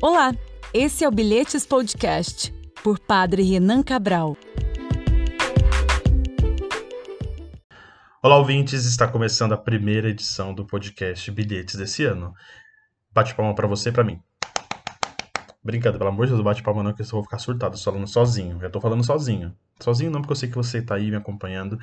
Olá, esse é o Bilhetes Podcast, por Padre Renan Cabral. Olá, ouvintes! Está começando a primeira edição do podcast Bilhetes desse ano. Bate palma para você e para mim. Brincando, pelo amor de Deus, bate palma não, que eu vou ficar surtado, só falando sozinho. Já tô falando sozinho. Sozinho não, porque eu sei que você tá aí me acompanhando,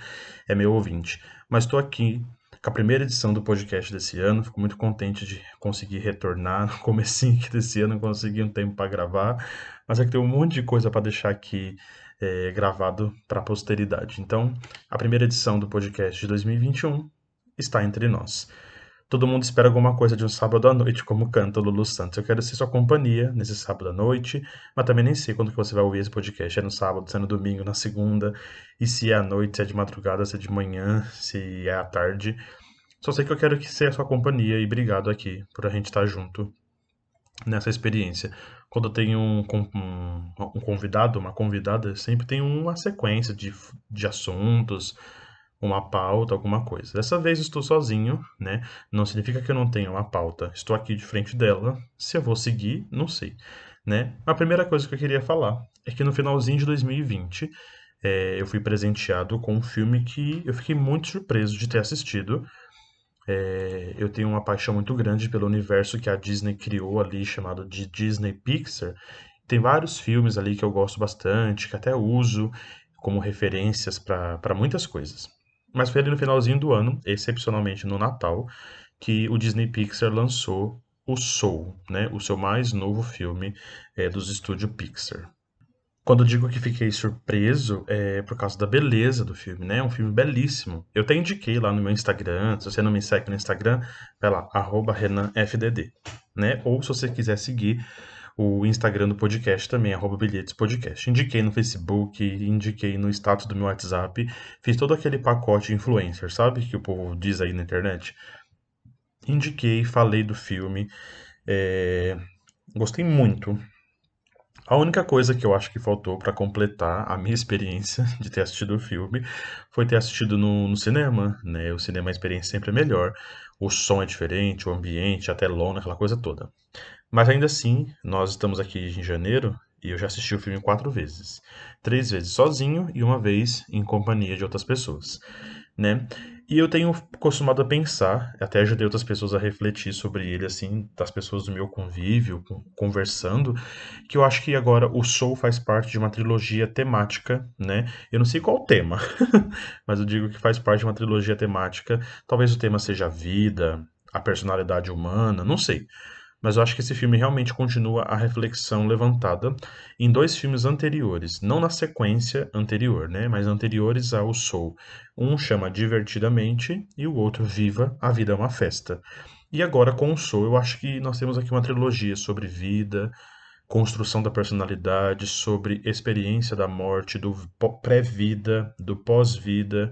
é meu ouvinte. Mas tô aqui com a primeira edição do podcast desse ano. Fico muito contente de conseguir retornar no comecinho desse ano, consegui um tempo para gravar, mas é que tem um monte de coisa para deixar aqui é, gravado para a posteridade. Então, a primeira edição do podcast de 2021 está entre nós. Todo mundo espera alguma coisa de um sábado à noite, como canta Lulu Santos. Eu quero ser sua companhia nesse sábado à noite, mas também nem sei quando que você vai ouvir esse podcast. É no sábado, se é no domingo, na segunda, e se é à noite, se é de madrugada, se é de manhã, se é à tarde. Só sei que eu quero que seja sua companhia e obrigado aqui por a gente estar junto nessa experiência. Quando eu tenho um, um, um convidado, uma convidada, sempre tem uma sequência de, de assuntos, uma pauta, alguma coisa. Dessa vez estou sozinho, né? Não significa que eu não tenha uma pauta. Estou aqui de frente dela. Se eu vou seguir, não sei, né? A primeira coisa que eu queria falar é que no finalzinho de 2020 é, eu fui presenteado com um filme que eu fiquei muito surpreso de ter assistido. É, eu tenho uma paixão muito grande pelo universo que a Disney criou ali, chamado de Disney Pixar. Tem vários filmes ali que eu gosto bastante, que até uso como referências para muitas coisas. Mas foi ali no finalzinho do ano, excepcionalmente no Natal, que o Disney Pixar lançou o Soul, né? O seu mais novo filme é, dos estúdios Pixar. Quando eu digo que fiquei surpreso, é por causa da beleza do filme, né? É um filme belíssimo. Eu até indiquei lá no meu Instagram, se você não me segue no Instagram, vai lá, RenanFDD, né? Ou se você quiser seguir o Instagram do podcast também, arroba bilhetes podcast. Indiquei no Facebook, indiquei no status do meu WhatsApp, fiz todo aquele pacote influencer, sabe? Que o povo diz aí na internet. Indiquei, falei do filme, é... gostei muito. A única coisa que eu acho que faltou para completar a minha experiência de ter assistido o filme foi ter assistido no, no, cinema, né? O cinema a experiência sempre é melhor, o som é diferente, o ambiente, a telona, aquela coisa toda. Mas ainda assim, nós estamos aqui em janeiro e eu já assisti o filme quatro vezes. Três vezes sozinho e uma vez em companhia de outras pessoas, né? E eu tenho costumado a pensar, até ajudei outras pessoas a refletir sobre ele, assim, das pessoas do meu convívio, conversando, que eu acho que agora o Soul faz parte de uma trilogia temática, né? Eu não sei qual o tema, mas eu digo que faz parte de uma trilogia temática. Talvez o tema seja a vida, a personalidade humana, não sei mas eu acho que esse filme realmente continua a reflexão levantada em dois filmes anteriores, não na sequência anterior, né, mas anteriores ao Soul. Um chama Divertidamente e o outro Viva, a Vida é uma Festa. E agora com o Soul, eu acho que nós temos aqui uma trilogia sobre vida, construção da personalidade, sobre experiência da morte, do pré-vida, do pós-vida.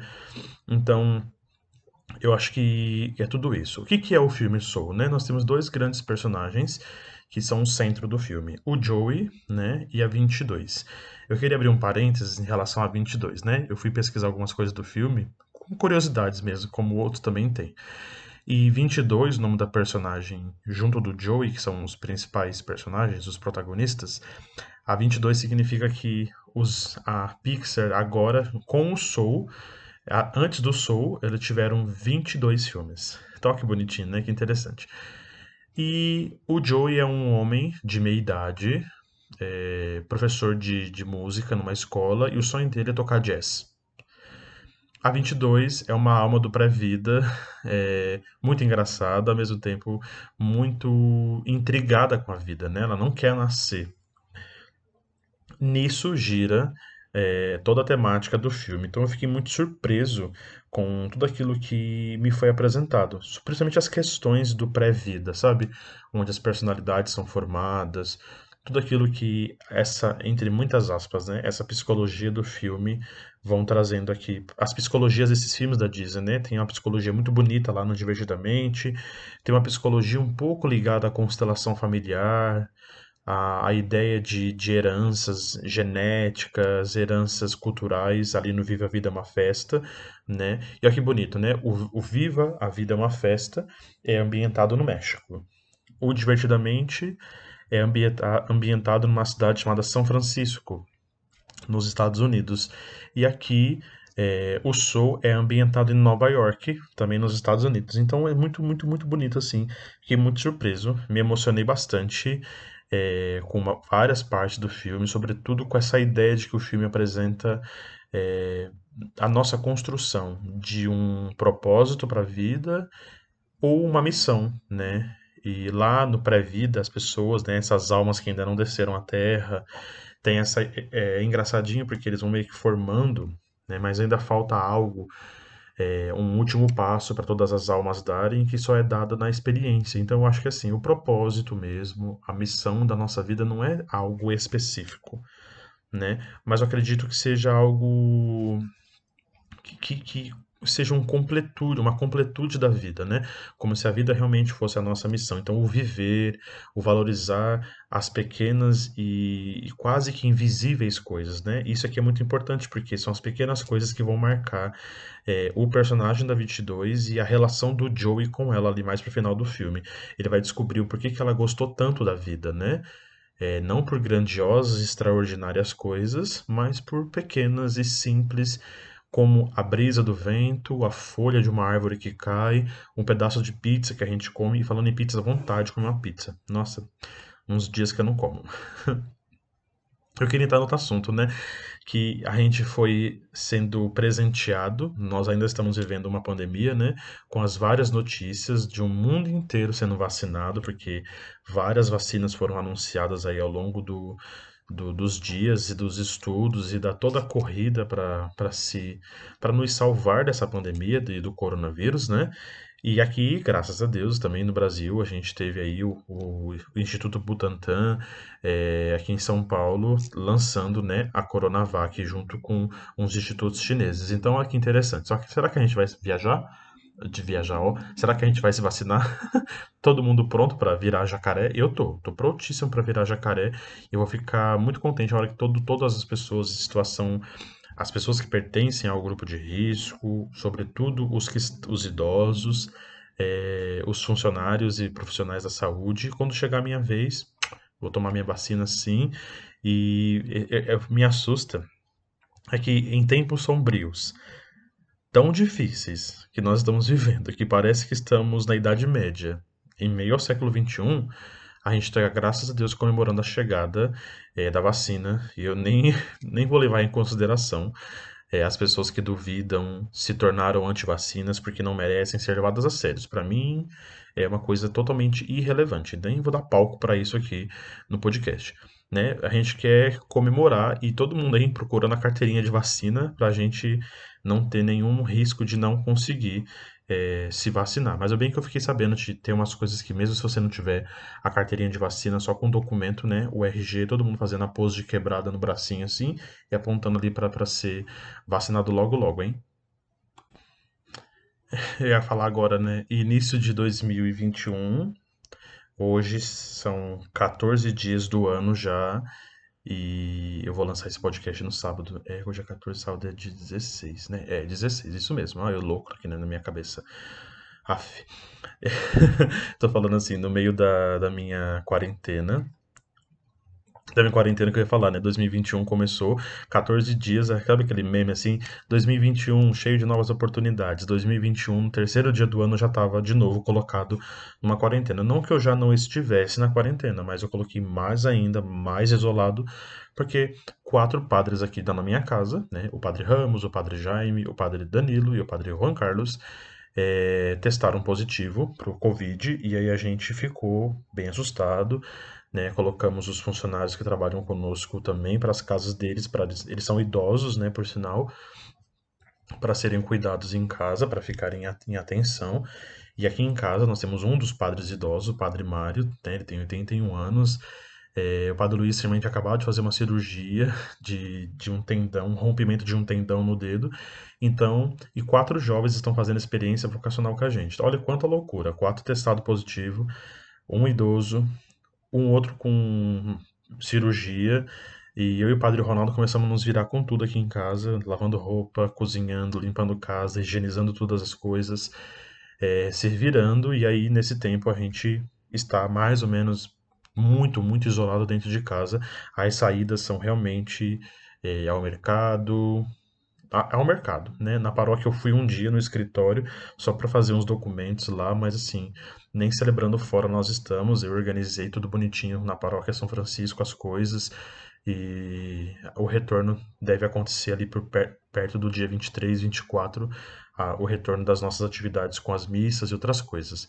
Então, eu acho que é tudo isso. O que, que é o filme Soul? Né? Nós temos dois grandes personagens que são o centro do filme, o Joey né, e a 22. Eu queria abrir um parênteses em relação a 22, né? Eu fui pesquisar algumas coisas do filme, com curiosidades mesmo, como outros também têm. E 22, o nome da personagem, junto do Joey, que são os principais personagens, os protagonistas, a 22 significa que os, a Pixar agora, com o Soul, Antes do Soul, eles tiveram 22 filmes. Então, que bonitinho, né? Que interessante. E o Joey é um homem de meia idade, é, professor de, de música numa escola, e o sonho dele é tocar jazz. A 22 é uma alma do pré-vida, é, muito engraçada, ao mesmo tempo muito intrigada com a vida, né? Ela não quer nascer. Nisso gira é, toda a temática do filme. Então eu fiquei muito surpreso com tudo aquilo que me foi apresentado, principalmente as questões do pré-vida, sabe? Onde as personalidades são formadas, tudo aquilo que essa, entre muitas aspas, né, essa psicologia do filme vão trazendo aqui. As psicologias desses filmes da Disney, né? Tem uma psicologia muito bonita lá no Divertidamente, tem uma psicologia um pouco ligada à constelação familiar, a, a ideia de, de heranças genéticas, heranças culturais ali no Viva a Vida é uma Festa, né? E olha que bonito, né? O, o Viva a Vida é uma Festa é ambientado no México. O Divertidamente é ambientado numa cidade chamada São Francisco, nos Estados Unidos. E aqui é, o Soul é ambientado em Nova York, também nos Estados Unidos. Então é muito, muito, muito bonito assim. Fiquei muito surpreso, me emocionei bastante é, com uma, várias partes do filme, sobretudo com essa ideia de que o filme apresenta é, a nossa construção de um propósito para a vida ou uma missão, né? E lá no pré-vida, as pessoas, né, essas almas que ainda não desceram à Terra, tem essa. É, é engraçadinho porque eles vão meio que formando, né, mas ainda falta algo, é, um último passo para todas as almas darem, que só é dado na experiência. Então eu acho que assim, o propósito mesmo, a missão da nossa vida não é algo específico, né? Mas eu acredito que seja algo que, que, que seja um completude, uma completude da vida, né? Como se a vida realmente fosse a nossa missão. Então, o viver, o valorizar as pequenas e, quase que invisíveis coisas, né? Isso aqui é muito importante porque são as pequenas coisas que vão marcar é, o personagem da 22 e a relação do Joey com ela ali mais pro final do filme. Ele vai descobrir o porquê que ela gostou tanto da vida, né? É, não por grandiosas, extraordinárias coisas, mas por pequenas e simples como a brisa do vento, a folha de uma árvore que cai, um pedaço de pizza que a gente come, e falando em pizza, vontade de comer uma pizza. Nossa, uns dias que eu não como. eu queria entrar no outro assunto, né? Que a gente foi sendo presenteado, nós ainda estamos vivendo uma pandemia, né? Com as várias notícias de um mundo inteiro sendo vacinado, porque várias vacinas foram anunciadas aí ao longo do, do, dos dias e dos estudos e da toda a corrida para se para nos salvar dessa pandemia e do coronavírus, né? E aqui, graças a Deus, também no Brasil, a gente teve aí o, o, o Instituto Butantan, é, aqui em São Paulo, lançando né, a Coronavac junto com uns institutos chineses. Então, olha que interessante. Só que será que a gente vai viajar? De viajar, será que a gente vai se vacinar? Todo mundo pronto para virar jacaré? Eu tô, tô prontíssimo para virar jacaré. Eu vou ficar muito contente na hora que todo, todas as pessoas em situação as pessoas que pertencem ao grupo de risco, sobretudo os, que, os idosos, é, os funcionários e profissionais da saúde. Quando chegar a minha vez, vou tomar minha vacina sim. E é, é, me assusta é que em tempos sombrios, tão difíceis que nós estamos vivendo, que parece que estamos na Idade Média, em meio ao século XXI, a gente está, graças a Deus, comemorando a chegada é, da vacina, e eu nem, nem vou levar em consideração é, as pessoas que duvidam se tornaram anti-vacinas porque não merecem ser levadas a sério. Para mim, é uma coisa totalmente irrelevante. Nem vou dar palco para isso aqui no podcast. Né? A gente quer comemorar e todo mundo aí procurando a carteirinha de vacina para a gente não ter nenhum risco de não conseguir é, se vacinar. Mas é bem que eu fiquei sabendo de ter umas coisas que, mesmo se você não tiver a carteirinha de vacina só com documento, né? O RG, todo mundo fazendo a pose de quebrada no bracinho assim e apontando ali para ser vacinado logo, logo, hein? Eu ia falar agora, né? Início de 2021. Hoje são 14 dias do ano já. E eu vou lançar esse podcast no sábado. É, hoje é 14, sábado é de 16, né? É, 16, isso mesmo. Ah, eu louco aqui né, na minha cabeça. Aff. Tô falando assim, no meio da, da minha quarentena minha quarentena que eu ia falar, né? 2021 começou, 14 dias, sabe aquele meme assim? 2021 cheio de novas oportunidades. 2021, no terceiro dia do ano, já estava de novo colocado numa quarentena. Não que eu já não estivesse na quarentena, mas eu coloquei mais ainda, mais isolado, porque quatro padres aqui da minha casa, né? O padre Ramos, o padre Jaime, o padre Danilo e o padre Juan Carlos. É, testaram positivo para o Covid e aí a gente ficou bem assustado né? Colocamos os funcionários que trabalham conosco também para as casas deles, para eles são idosos, né, por sinal, para serem cuidados em casa, para ficarem em atenção. E aqui em casa nós temos um dos padres idosos, o padre Mário, né, ele tem 81 anos. É, o padre Luiz simplesmente acabou de fazer uma cirurgia de, de um tendão, um rompimento de um tendão no dedo. Então, e quatro jovens estão fazendo experiência vocacional com a gente. Olha quanta loucura. Quatro testados positivo, um idoso, um outro com cirurgia. E eu e o Padre Ronaldo começamos a nos virar com tudo aqui em casa, lavando roupa, cozinhando, limpando casa, higienizando todas as coisas, é, se virando. E aí, nesse tempo, a gente está mais ou menos muito, muito isolado dentro de casa. As saídas são realmente é, ao mercado, ao mercado, né? Na paróquia eu fui um dia no escritório só para fazer uns documentos lá, mas assim, nem celebrando fora nós estamos. Eu organizei tudo bonitinho na paróquia São Francisco as coisas e o retorno deve acontecer ali por per perto do dia 23, 24, a, o retorno das nossas atividades com as missas e outras coisas.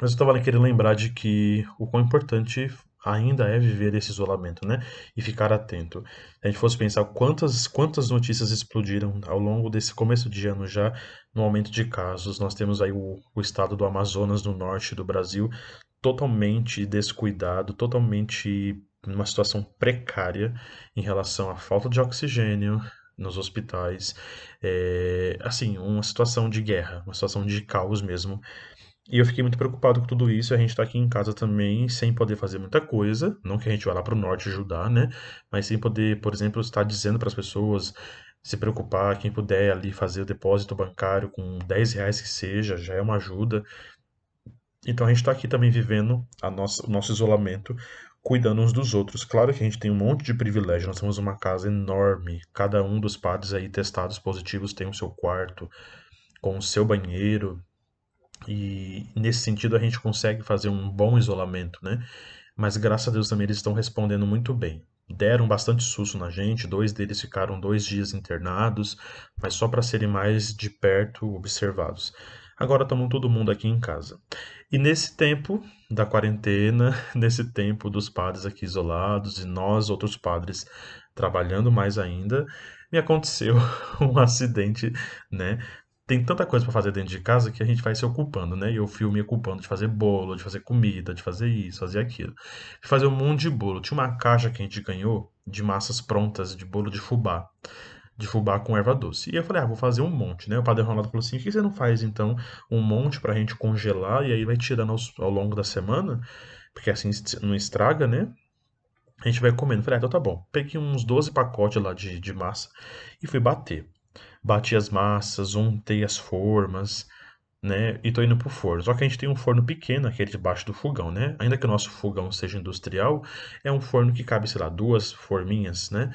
Mas eu estava querendo lembrar de que o quão importante ainda é viver esse isolamento, né? E ficar atento. Se a gente fosse pensar quantas, quantas notícias explodiram ao longo desse começo de ano já no aumento de casos. Nós temos aí o, o estado do Amazonas, no norte do Brasil, totalmente descuidado, totalmente numa situação precária em relação à falta de oxigênio nos hospitais. É, assim, uma situação de guerra, uma situação de caos mesmo. E eu fiquei muito preocupado com tudo isso. A gente está aqui em casa também sem poder fazer muita coisa. Não que a gente vá lá para o norte ajudar, né? Mas sem poder, por exemplo, estar dizendo para as pessoas se preocupar. Quem puder ali fazer o depósito bancário com 10 reais que seja, já é uma ajuda. Então a gente está aqui também vivendo a nossa, o nosso isolamento, cuidando uns dos outros. Claro que a gente tem um monte de privilégio. Nós temos uma casa enorme. Cada um dos padres aí testados positivos tem o seu quarto com o seu banheiro e nesse sentido a gente consegue fazer um bom isolamento, né? Mas graças a Deus também eles estão respondendo muito bem. Deram bastante susto na gente, dois deles ficaram dois dias internados, mas só para serem mais de perto observados. Agora estamos todo mundo aqui em casa. E nesse tempo da quarentena, nesse tempo dos padres aqui isolados e nós, outros padres, trabalhando mais ainda, me aconteceu um acidente, né? Tem tanta coisa para fazer dentro de casa que a gente vai se ocupando, né? E eu fui me ocupando de fazer bolo, de fazer comida, de fazer isso, fazer aquilo. De fazer um monte de bolo. Tinha uma caixa que a gente ganhou de massas prontas de bolo de fubá. De fubá com erva doce. E eu falei, ah, vou fazer um monte, né? O padre Ronaldo falou assim: por que você não faz então um monte pra gente congelar e aí vai tirando aos, ao longo da semana? Porque assim não estraga, né? A gente vai comendo. Falei, ah, então tá bom. Peguei uns 12 pacotes lá de, de massa e fui bater bati as massas, untei as formas, né? E tô indo pro forno. Só que a gente tem um forno pequeno, aquele debaixo do fogão, né? Ainda que o nosso fogão seja industrial, é um forno que cabe, sei lá, duas forminhas, né?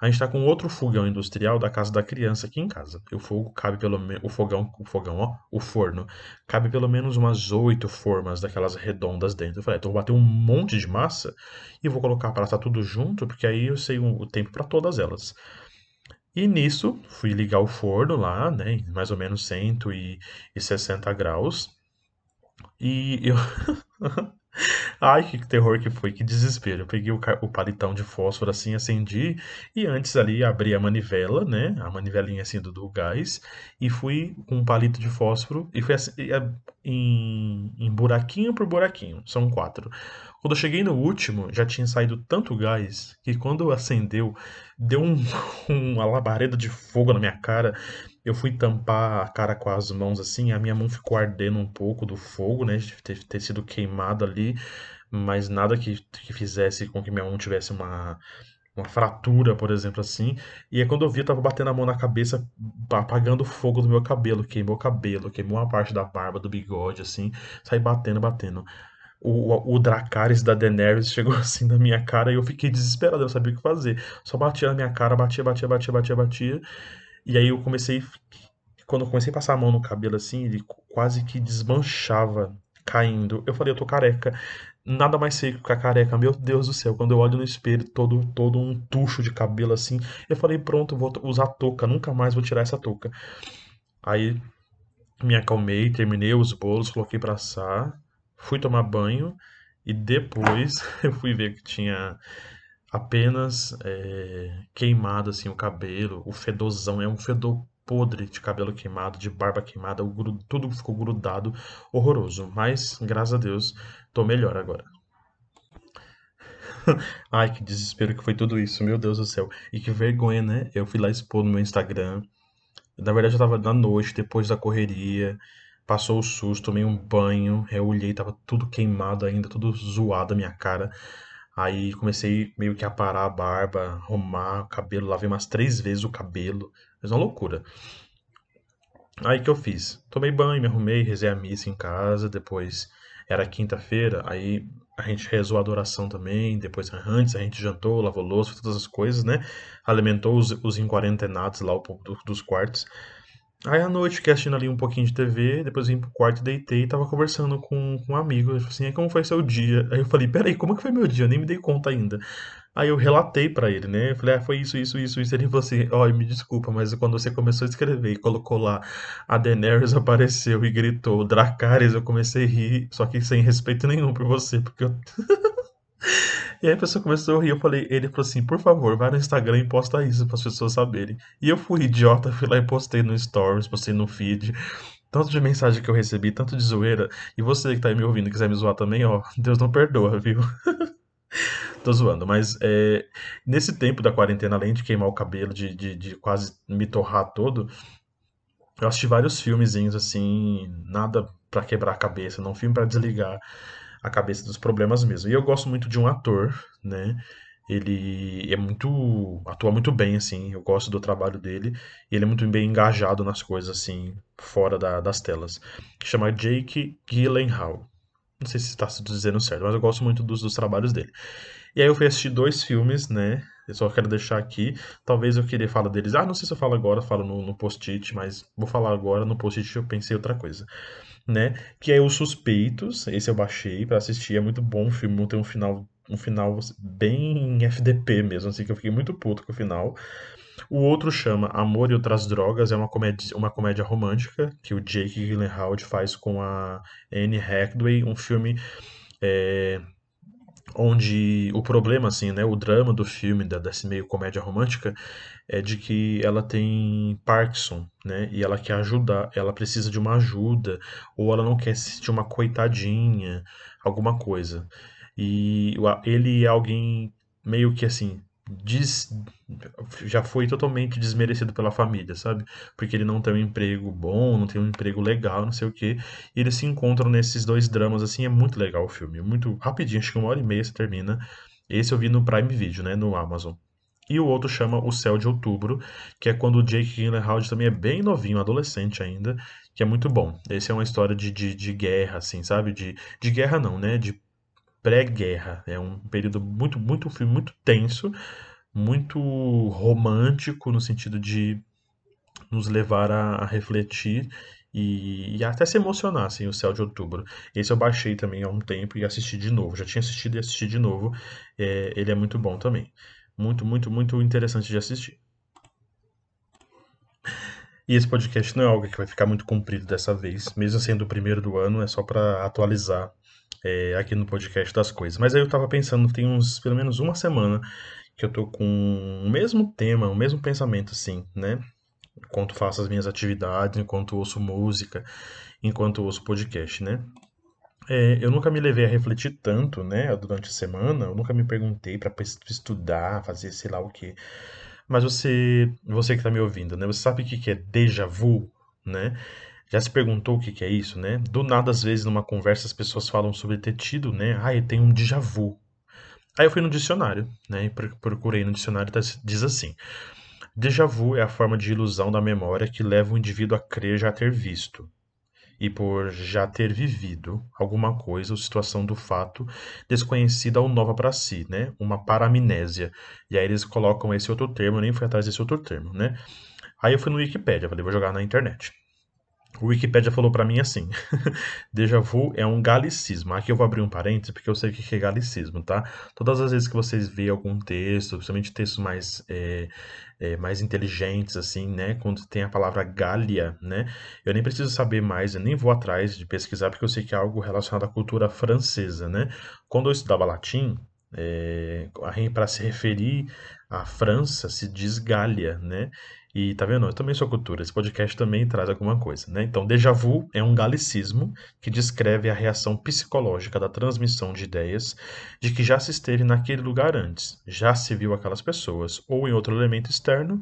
A gente tá com outro fogão industrial da casa da criança aqui em casa. O fogo cabe pelo menos. O fogão, o fogão, ó, o forno, cabe pelo menos umas oito formas daquelas redondas dentro. Eu falei, então vou bater um monte de massa e vou colocar para assar tudo junto, porque aí eu sei o tempo para todas elas. E nisso, fui ligar o forno lá, né, mais ou menos 160 graus. E eu. Ai, que terror que foi, que desespero. Eu peguei o, o palitão de fósforo assim, acendi e antes ali abri a manivela, né? A manivelinha assim do, do gás e fui com um palito de fósforo e fui assim, em, em buraquinho por buraquinho. São quatro. Quando eu cheguei no último, já tinha saído tanto gás que quando acendeu, deu um, uma labareda de fogo na minha cara. Eu fui tampar a cara com as mãos assim, a minha mão ficou ardendo um pouco do fogo, né? De ter, ter sido queimada ali, mas nada que, que fizesse com que minha mão tivesse uma, uma fratura, por exemplo, assim. E aí quando eu vi, eu tava batendo a mão na cabeça, apagando o fogo do meu cabelo, queimou o cabelo, queimou uma parte da barba, do bigode, assim, saí batendo, batendo o, o Dracarys da Daenerys chegou assim na minha cara e eu fiquei desesperado, eu não sabia o que fazer. Só batia na minha cara, batia, batia, batia, batia, batia. E aí eu comecei. Quando eu comecei a passar a mão no cabelo assim, ele quase que desmanchava, caindo. Eu falei, eu tô careca. Nada mais seco que a careca. Meu Deus do céu. Quando eu olho no espelho, todo, todo um tucho de cabelo assim. Eu falei, pronto, vou usar touca. Nunca mais vou tirar essa touca. Aí me acalmei, terminei os bolos, coloquei pra assar fui tomar banho e depois eu fui ver que tinha apenas é, queimado assim o cabelo, o fedozão, é um fedor podre de cabelo queimado, de barba queimada, tudo ficou grudado, horroroso. Mas, graças a Deus, tô melhor agora. Ai, que desespero que foi tudo isso, meu Deus do céu. E que vergonha, né? Eu fui lá expor no meu Instagram. Na verdade, eu tava na noite, depois da correria. Passou o susto, tomei um banho, eu olhei, tava tudo queimado ainda, tudo zoado a minha cara. Aí comecei meio que a parar a barba, arrumar o cabelo, lavei umas três vezes o cabelo. Mas uma loucura. Aí que eu fiz? Tomei banho, me arrumei, rezei a missa em casa, depois era quinta-feira, aí a gente rezou a adoração também, depois antes a gente jantou, lavou louça, todas as coisas, né? Alimentou os, os inquarentenados lá do, dos quartos. Aí à noite fiquei assistindo ali um pouquinho de TV, depois vim pro quarto deitei e tava conversando com, com um amigo. Ele falou assim, como foi seu dia? Aí eu falei, peraí, como que foi meu dia? Eu nem me dei conta ainda. Aí eu relatei para ele, né? Eu falei, ah, foi isso, isso, isso, isso. Ele falou assim, ó, me desculpa, mas quando você começou a escrever e colocou lá, a Daenerys apareceu e gritou, Dracarys, eu comecei a rir, só que sem respeito nenhum por você, porque eu... E aí a pessoa começou a rir, eu falei, ele falou assim, por favor, vai no Instagram e posta isso para as pessoas saberem. E eu fui idiota, fui lá e postei no Stories, postei no feed. Tanto de mensagem que eu recebi, tanto de zoeira. E você que tá aí me ouvindo quiser me zoar também, ó, Deus não perdoa, viu? Tô zoando, mas é, nesse tempo da quarentena, além de queimar o cabelo, de, de, de quase me torrar todo, eu assisti vários filmezinhos assim, nada para quebrar a cabeça, não filme para desligar a cabeça dos problemas mesmo. E eu gosto muito de um ator, né? Ele é muito. atua muito bem, assim. Eu gosto do trabalho dele. E ele é muito bem engajado nas coisas, assim, fora da, das telas. Chama Jake Gyllenhaal. Não sei se está se dizendo certo, mas eu gosto muito dos, dos trabalhos dele. E aí eu fui assistir dois filmes, né? Eu só quero deixar aqui. Talvez eu queria falar deles. Ah, não sei se eu falo agora, falo no, no post-it, mas vou falar agora. No post-it eu pensei outra coisa né? Que é Os Suspeitos. Esse eu baixei para assistir. É muito bom o filme. Tem um final, um final bem FDP mesmo, assim, que eu fiquei muito puto com o final. O outro chama Amor e Outras Drogas, é uma comédia, uma comédia romântica que o Jake Gyllenhaal faz com a Anne Hathaway, um filme é, onde o problema, assim, né, o drama do filme, da, desse meio comédia romântica, é de que ela tem Parkinson, né, e ela quer ajudar, ela precisa de uma ajuda, ou ela não quer se sentir uma coitadinha, alguma coisa. E ele é alguém meio que assim, des, já foi totalmente desmerecido pela família, sabe? Porque ele não tem um emprego bom, não tem um emprego legal, não sei o quê. E eles se encontram nesses dois dramas, assim, é muito legal o filme. Muito rapidinho, acho que uma hora e meia você termina. Esse eu vi no Prime Video, né? No Amazon. E o outro chama O Céu de Outubro, que é quando o Jake Gyllenhaal também é bem novinho, adolescente ainda, que é muito bom. Esse é uma história de, de, de guerra, assim, sabe? De, de guerra não, né? De pré-guerra. É um período muito, muito, muito tenso, muito romântico no sentido de nos levar a, a refletir e, e, até se emocionar, assim, o Céu de Outubro. Esse eu baixei também há um tempo e assisti de novo. Já tinha assistido e assisti de novo. É, ele é muito bom também. Muito, muito, muito interessante de assistir. E esse podcast não é algo que vai ficar muito comprido dessa vez, mesmo sendo o primeiro do ano, é só para atualizar é, aqui no podcast das coisas. Mas aí eu tava pensando, tem uns, pelo menos uma semana, que eu tô com o mesmo tema, o mesmo pensamento, assim, né? Enquanto faço as minhas atividades, enquanto ouço música, enquanto ouço podcast, né? É, eu nunca me levei a refletir tanto, né, durante a semana. Eu nunca me perguntei para estudar, fazer sei lá o quê. Mas você, você que está me ouvindo, né? Você sabe o que é déjà vu, né? Já se perguntou o que que é isso, né? Do nada, às vezes, numa conversa, as pessoas falam sobre ter tido, né? Ah, eu tenho um déjà vu. Aí eu fui no dicionário, né? E procurei no dicionário, tá, diz assim: Déjà vu é a forma de ilusão da memória que leva o indivíduo a crer já ter visto, e por já ter vivido alguma coisa ou situação do fato desconhecida ou nova para si, né? Uma paramnésia. E aí eles colocam esse outro termo, eu nem fui atrás desse outro termo, né? Aí eu fui no Wikipedia, falei, vou jogar na internet. O Wikipedia falou para mim assim: déjà vu é um galicismo. Aqui eu vou abrir um parênteses porque eu sei o que é galicismo, tá? Todas as vezes que vocês veem algum texto, principalmente textos mais, é, é, mais inteligentes, assim, né? Quando tem a palavra Gália, né? Eu nem preciso saber mais, eu nem vou atrás de pesquisar porque eu sei que é algo relacionado à cultura francesa, né? Quando eu estudava latim, é, para se referir à França se diz Gália, né? E tá vendo? Eu também sou cultura. Esse podcast também traz alguma coisa, né? Então, déjà vu é um galicismo que descreve a reação psicológica da transmissão de ideias de que já se esteve naquele lugar antes, já se viu aquelas pessoas ou em outro elemento externo.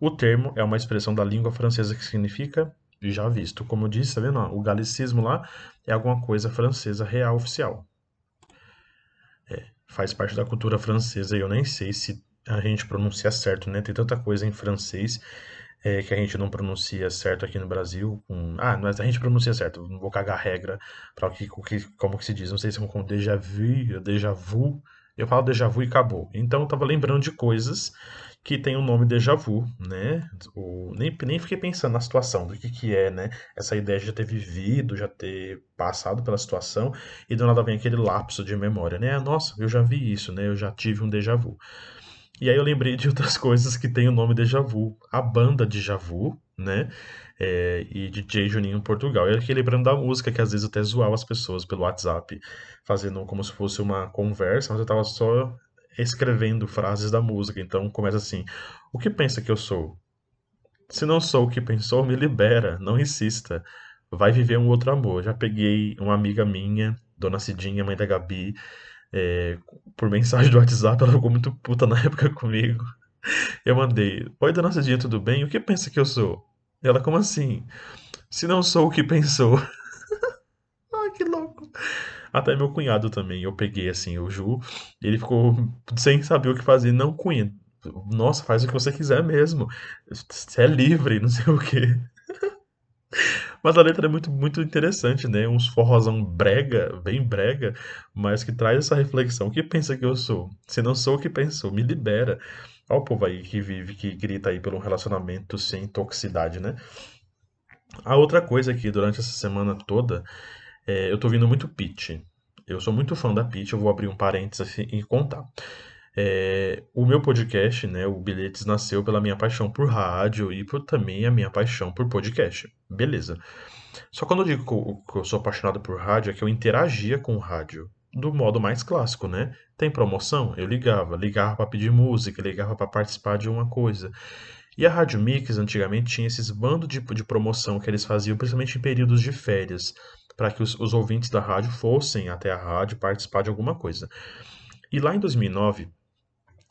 O termo é uma expressão da língua francesa que significa já visto. Como eu disse, tá vendo? O galicismo lá é alguma coisa francesa real oficial. É, faz parte da cultura francesa e eu nem sei se a gente pronuncia certo, né? Tem tanta coisa em francês. é, que a gente não pronuncia certo aqui no Brasil. Com... Ah, mas a gente pronuncia certo, não vou cagar regra para o que, como que se diz, não sei se é como déjà vu, déjà vu. Eu falo déjà vu e acabou. Então eu tava lembrando de coisas que tem o nome déjà vu, né? O, nem, nem fiquei pensando na situação, do que que é, né? Essa ideia de já ter vivido, já ter passado pela situação, e do nada vem aquele lapso de memória, né? Nossa, eu já vi isso, né? Eu já tive um déjà vu. E aí eu lembrei de outras coisas que tem o nome Deja Vu. A banda Deja Vu, né? É, e DJ Juninho em Portugal. E eu fiquei lembrando da música, que às vezes eu até zoava as pessoas pelo WhatsApp, fazendo como se fosse uma conversa, mas eu tava só escrevendo frases da música. Então começa assim: O que pensa que eu sou? Se não sou o que pensou, me libera, não insista. Vai viver um outro amor. Já peguei uma amiga minha, Dona Cidinha, mãe da Gabi, é, por mensagem do WhatsApp, ela ficou muito puta na época comigo. Eu mandei: Oi, Dona Cidinha, tudo bem? O que pensa que eu sou? Ela, como assim? Se não sou o que pensou. Ai, que louco. Até meu cunhado também, eu peguei assim, o Ju, ele ficou sem saber o que fazer. Não, cunha, nossa, faz o que você quiser mesmo. Você é livre, não sei o quê. Mas a letra é muito, muito interessante, né? Uns forrozão brega, bem brega, mas que traz essa reflexão. O que pensa que eu sou? Se não sou o que pensou, me libera. Olha o povo aí que vive, que grita aí pelo relacionamento sem toxicidade, né? A outra coisa que durante essa semana toda, é, eu tô ouvindo muito Pitch. Eu sou muito fã da Pitch, eu vou abrir um parênteses e contar. É, o meu podcast, né, o Bilhetes, nasceu pela minha paixão por rádio e por também a minha paixão por podcast. Beleza. Só quando eu digo que eu, sou apaixonado por rádio, é que eu interagia com o rádio do modo mais clássico, né? Tem promoção? Eu ligava, ligava para pedir música, ligava para participar de uma coisa. E a Rádio Mix antigamente tinha esses bandos de, de promoção que eles faziam, principalmente em períodos de férias, para que os, os ouvintes da rádio fossem até a rádio participar de alguma coisa. E lá em 2009,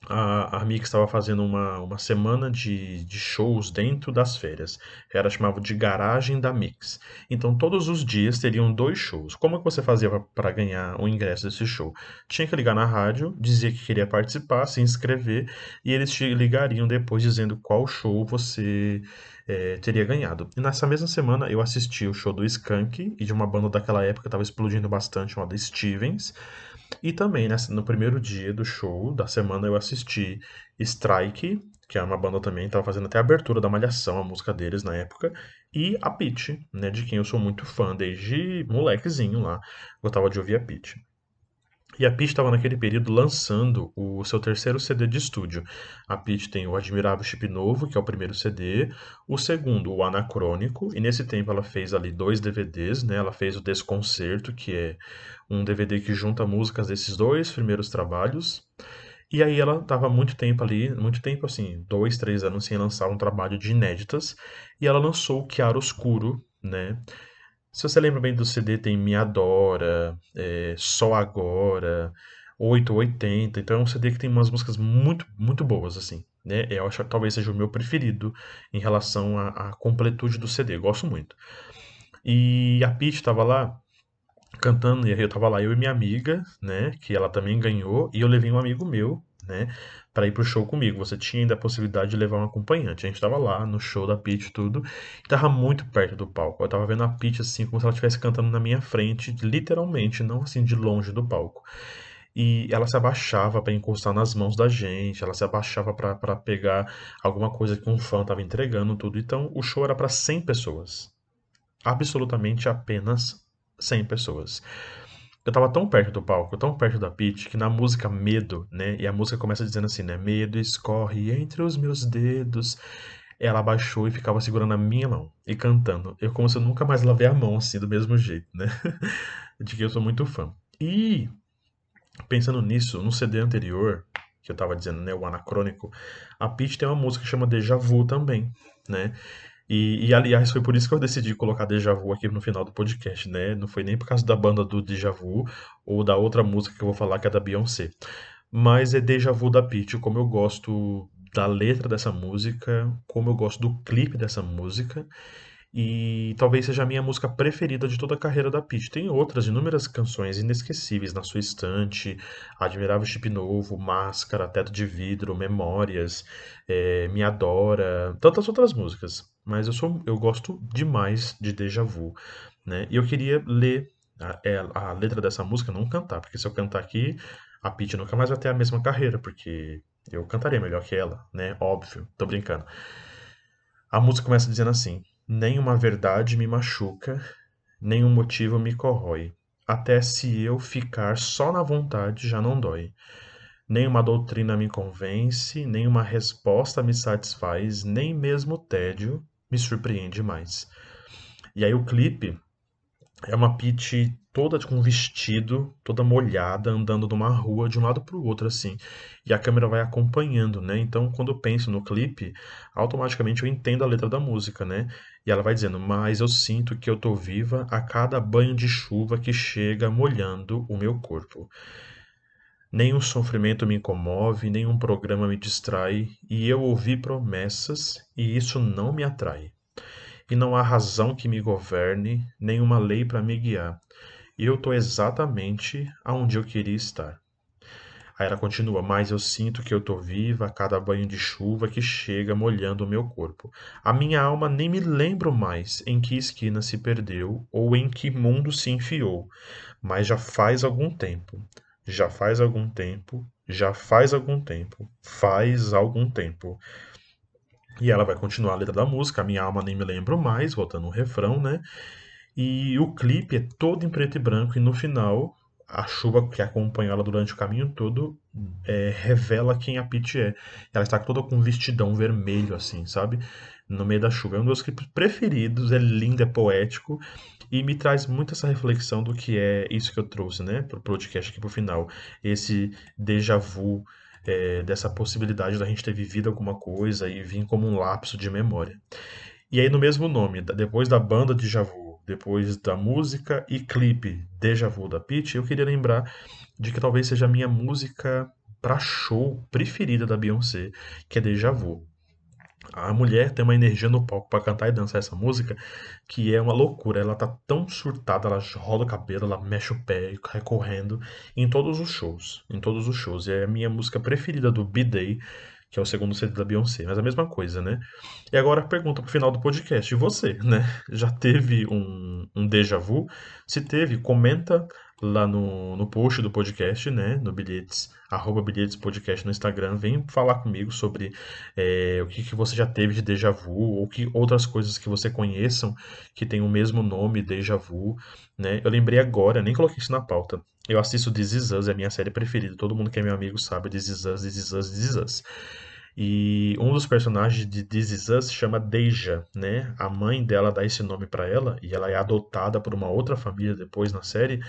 a, a Mix estava fazendo uma, uma semana de, de shows dentro das férias. Era chamado de Garagem da Mix. Então todos os dias teriam dois shows. Como que você fazia para ganhar o ingresso desse show? Tinha que ligar na rádio, dizer que queria participar, se inscrever e eles te ligariam depois dizendo qual show você é, teria ganhado. E nessa mesma semana eu assisti o show do Skank e de uma banda daquela época que estava explodindo bastante, chamada Stevens. E também nessa, no primeiro dia do show da semana eu assisti Strike, que é uma banda também, estava fazendo até a abertura da Malhação, a música deles na época, e a Pitch, né, de quem eu sou muito fã desde molequezinho lá, gostava de ouvir a Pitch. E a Peach estava naquele período lançando o seu terceiro CD de estúdio. A Peach tem o Admirável Chip Novo, que é o primeiro CD, o segundo, o Anacrônico, e nesse tempo ela fez ali dois DVDs, né? Ela fez o Desconcerto, que é um DVD que junta músicas desses dois primeiros trabalhos. E aí ela estava muito tempo ali, muito tempo assim, dois, três anos sem lançar um trabalho de inéditas, e ela lançou o Chiaro Oscuro, né? Se você lembra bem do CD, tem Me Adora, é, Só Agora, 880. Então é um CD que tem umas músicas muito, muito boas, assim. Né? Eu acho que talvez seja o meu preferido em relação à, à completude do CD. gosto muito. E a Peach estava lá cantando, e eu tava lá, eu e minha amiga, né? Que ela também ganhou, e eu levei um amigo meu, né? para ir pro show comigo. Você tinha ainda a possibilidade de levar um acompanhante. A gente tava lá no show da Peach tudo, e tava muito perto do palco. Eu tava vendo a Peach assim, como se ela estivesse cantando na minha frente, literalmente, não assim de longe do palco. E ela se abaixava para encostar nas mãos da gente, ela se abaixava para pegar alguma coisa que um fã tava entregando, tudo. Então o show era para 100 pessoas. Absolutamente apenas 100 pessoas. Eu tava tão perto do palco, tão perto da Peach, que na música Medo, né? E a música começa dizendo assim, né? Medo escorre entre os meus dedos. Ela abaixou e ficava segurando a minha mão e cantando. Eu como se eu nunca mais lavei a mão assim, do mesmo jeito, né? De que eu sou muito fã. E pensando nisso, no CD anterior, que eu tava dizendo, né? O Anacrônico, a Peach tem uma música que chama Deja Vu também, né? E, e, aliás, foi por isso que eu decidi colocar Deja Vu aqui no final do podcast, né? Não foi nem por causa da banda do Deja Vu ou da outra música que eu vou falar, que é da Beyoncé. Mas é Deja Vu da Pitty, como eu gosto da letra dessa música, como eu gosto do clipe dessa música. E talvez seja a minha música preferida de toda a carreira da Peach. Tem outras inúmeras canções inesquecíveis na sua estante, Admirável Chip Novo, Máscara, Teto de Vidro, Memórias, é, Me Adora, tantas outras músicas. Mas eu sou, eu gosto demais de Deja Vu, né? E eu queria ler a, é, a letra dessa música, não cantar, porque se eu cantar aqui, a Peach nunca mais vai ter a mesma carreira, porque eu cantaria melhor que ela, né? Óbvio, tô brincando. A música começa dizendo assim: Nenhuma verdade me machuca, nenhum motivo me corrói. Até se eu ficar só na vontade já não dói. Nenhuma doutrina me convence, nenhuma resposta me satisfaz, nem mesmo o tédio me surpreende mais. E aí o clipe é uma Peach toda com vestido, toda molhada, andando numa rua de um lado para o outro assim. E a câmera vai acompanhando, né? Então, quando eu penso no clipe, automaticamente eu entendo a letra da música, né? E ela vai dizendo: "Mas eu sinto que eu tô viva a cada banho de chuva que chega molhando o meu corpo." Nenhum sofrimento me comove, nenhum programa me distrai, e eu ouvi promessas, e isso não me atrai e não há razão que me governe, nenhuma lei para me guiar. E eu estou exatamente aonde eu queria estar. Aí ela continua, mas eu sinto que eu estou viva a cada banho de chuva que chega molhando o meu corpo. A minha alma nem me lembro mais em que esquina se perdeu ou em que mundo se enfiou, mas já faz algum tempo, já faz algum tempo, já faz algum tempo, faz algum tempo. E ela vai continuar a letra da música, a minha alma nem me lembro mais, voltando no refrão, né? E o clipe é todo em preto e branco, e no final, a chuva que acompanha ela durante o caminho todo é, revela quem a Peach é. Ela está toda com um vestidão vermelho, assim, sabe? No meio da chuva. É um dos meus clipes preferidos, é lindo, é poético, e me traz muito essa reflexão do que é isso que eu trouxe, né, pro podcast aqui pro final. Esse déjà vu é, dessa possibilidade da gente ter vivido alguma coisa e vir como um lapso de memória. E aí no mesmo nome, depois da banda de Javu, depois da música e clipe Deja Vu da Peach, eu queria lembrar de que talvez seja a minha música para show preferida da Beyoncé, que é Deja Vu. A mulher tem uma energia no palco para cantar e dançar essa música que é uma loucura. Ela tá tão surtada, ela roda o cabelo, ela mexe o pé cai correndo em todos os shows. Em todos os shows. E é a minha música preferida do B-Day, que é o segundo CD da Beyoncé. Mas a mesma coisa, né? E agora pergunta pro final do podcast. E você, né? Já teve um, um déjà vu? Se teve, comenta lá no, no post do podcast, né? No bilhetes, arroba bilhetes podcast no Instagram. Vem falar comigo sobre é, o que, que você já teve de déjà vu, ou que outras coisas que você conheçam que tem o mesmo nome, déjà vu, né? Eu lembrei agora, nem coloquei isso na pauta. Eu assisto This Is Us, é a minha série preferida. Todo mundo que é meu amigo sabe This Is Us, This Is Us, This Is Us. E um dos personagens de This Is Us chama Deja, né? A mãe dela dá esse nome para ela e ela é adotada por uma outra família depois na série.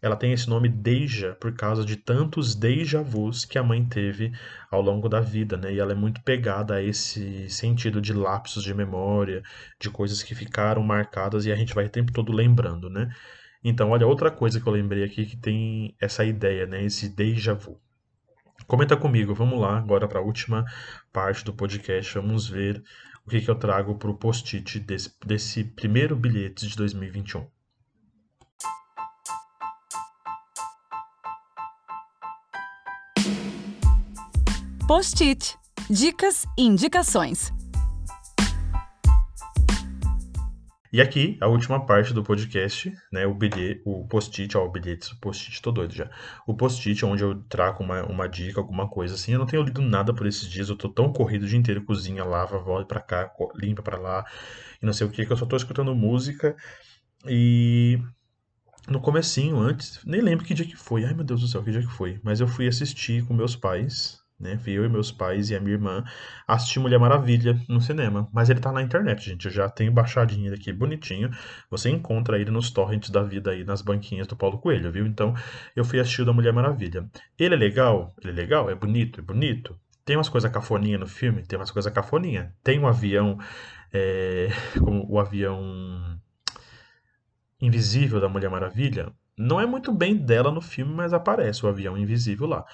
Ela tem esse nome Deja por causa de tantos déjà vus que a mãe teve ao longo da vida, né? E ela é muito pegada a esse sentido de lapsos de memória, de coisas que ficaram marcadas e a gente vai o tempo todo lembrando, né? Então, olha, outra coisa que eu lembrei aqui que tem essa ideia, né? Esse déjà vu. Comenta comigo, vamos lá agora para a última parte do podcast. Vamos ver o que, que eu trago para o post-it desse, desse primeiro bilhete de 2021. Post-it. Dicas e indicações. E aqui, a última parte do podcast, né, o o post-it, ó, o bilhete, o post-it, tô doido já. O post-it, onde eu trago uma, uma dica, alguma coisa assim. Eu não tenho lido nada por esses dias, eu tô tão corrido o dia inteiro, cozinha, lava, volta pra cá, limpa pra lá, e não sei o que, que eu só tô escutando música. E no comecinho, antes, nem lembro que dia que foi, ai meu Deus do céu, que dia que foi, mas eu fui assistir com meus pais, né? Eu e meus pais e a minha irmã assistir Mulher Maravilha no cinema. Mas ele tá na internet, gente. Eu já tenho baixadinho ele aqui bonitinho. Você encontra ele nos torrents da vida aí, nas banquinhas do Paulo Coelho, viu? Então, eu fui assistir o da Mulher Maravilha. Ele é legal? Ele é legal? É bonito? É bonito? Tem umas coisas cafoninha no filme? Tem umas coisas cafoninha. Tem um avião, é, como o avião invisível da Mulher Maravilha. Não é muito bem dela no filme, mas aparece o avião invisível lá.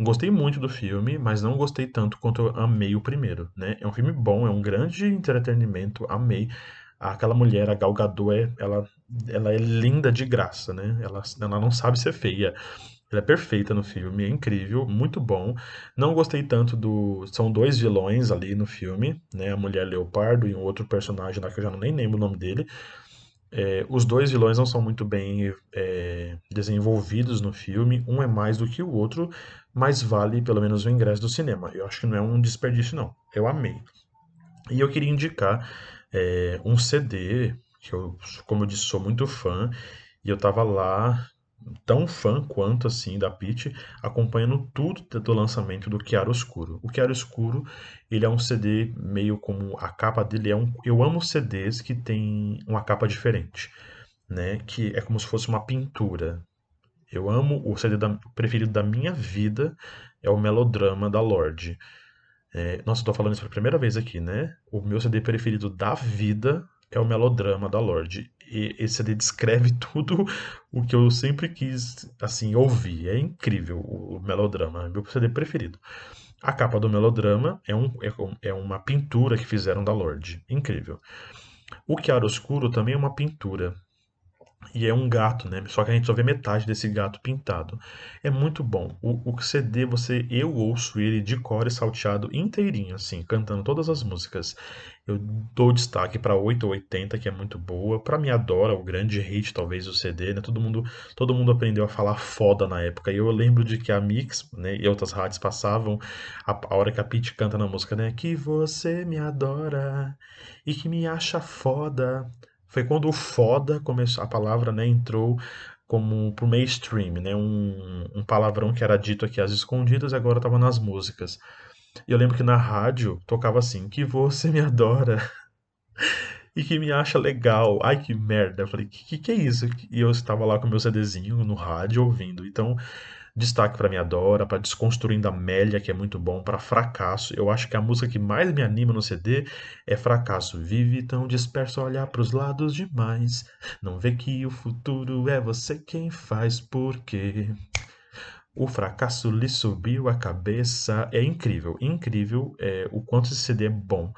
Gostei muito do filme, mas não gostei tanto quanto eu amei o primeiro, né? É um filme bom, é um grande entretenimento, amei. aquela mulher, a Gal Gadot, é, ela, ela é linda de graça, né? Ela, ela não sabe ser feia. Ela é perfeita no filme, é incrível, muito bom. Não gostei tanto do. São dois vilões ali no filme, né? A mulher leopardo e um outro personagem lá que eu já não nem lembro o nome dele. É, os dois vilões não são muito bem é, desenvolvidos no filme. Um é mais do que o outro, mas vale pelo menos o ingresso do cinema. Eu acho que não é um desperdício, não. Eu amei. E eu queria indicar é, um CD, que eu, como eu disse, sou muito fã, e eu tava lá tão fã quanto assim da Peach, acompanhando tudo do lançamento do Chiaroscuro. O Chiaroscuro, ele é um CD meio como a capa dele é um, eu amo CDs que tem uma capa diferente, né? Que é como se fosse uma pintura. Eu amo o CD da, preferido da minha vida é o Melodrama da Lorde. É, nossa, eu tô falando isso pela primeira vez aqui, né? O meu CD preferido da vida é o Melodrama da Lorde. Esse CD descreve tudo o que eu sempre quis, assim, ouvir. É incrível o Melodrama, é meu CD preferido. A capa do Melodrama é, um, é, é uma pintura que fizeram da Lorde. Incrível. O Chiaroscuro também é uma pintura e é um gato, né? Só que a gente só vê metade desse gato pintado. É muito bom. O, o CD, você, eu ouço ele de cor e salteado inteirinho, assim, cantando todas as músicas. Eu dou destaque para 880, que é muito boa. Para mim, adora o grande hit, talvez, do CD, né? Todo mundo, todo mundo aprendeu a falar foda na época. E eu lembro de que a Mix, né, e outras rádios passavam a, a hora que a Pete canta na música, né? Que você me adora e que me acha foda foi quando o foda começou, a palavra né, entrou como pro mainstream, né? Um, um palavrão que era dito aqui às escondidas agora estava nas músicas. E eu lembro que na rádio tocava assim, que você me adora e que me acha legal. Ai, que merda. Eu falei, que, que, que é isso? E eu estava lá com meu CDzinho no rádio ouvindo. Então, Destaque para Minha Dora, para Desconstruindo Amélia, que é muito bom, para Fracasso. Eu acho que a música que mais me anima no CD é Fracasso. Vive tão disperso olhar os lados demais. Não vê que o futuro é você quem faz, porque o fracasso lhe subiu a cabeça. É incrível, incrível é, o quanto esse CD é bom.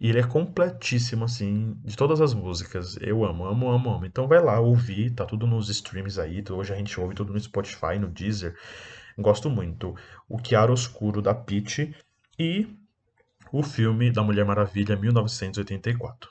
E ele é completíssimo, assim, de todas as músicas. Eu amo, amo, amo, amo. Então vai lá ouvir, tá tudo nos streams aí. Hoje a gente ouve tudo no Spotify, no Deezer. Gosto muito. O Chiaroscuro da Peach e o filme da Mulher Maravilha 1984.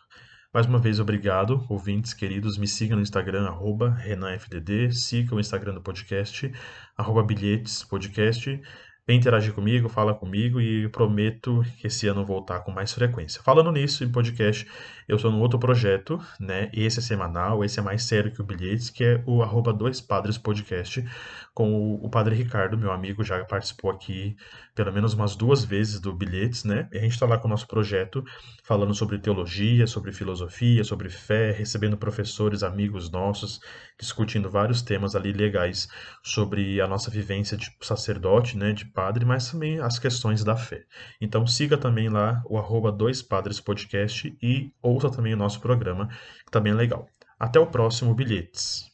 Mais uma vez, obrigado, ouvintes queridos. Me sigam no Instagram, RenanFDD. Siga o Instagram do podcast, arroba Bilhetes Podcast. Vem interagir comigo, fala comigo e prometo que esse ano voltar com mais frequência. Falando nisso, em podcast, eu estou num outro projeto, né? Esse é semanal, esse é mais sério que o Bilhetes, que é o arroba Dois Padres Podcast, com o, Padre Ricardo, meu amigo, já participou aqui pelo menos umas duas vezes do Bilhetes, né? E a gente está lá com o nosso projeto, falando sobre teologia, sobre filosofia, sobre fé, recebendo professores, amigos nossos, discutindo vários temas ali legais sobre a nossa vivência de sacerdote, né? De padre, mas também as questões da fé. Então siga também lá o arroba Dois Padres Podcast e ouça também o nosso programa, que tá bem legal. Até o próximo Bilhetes.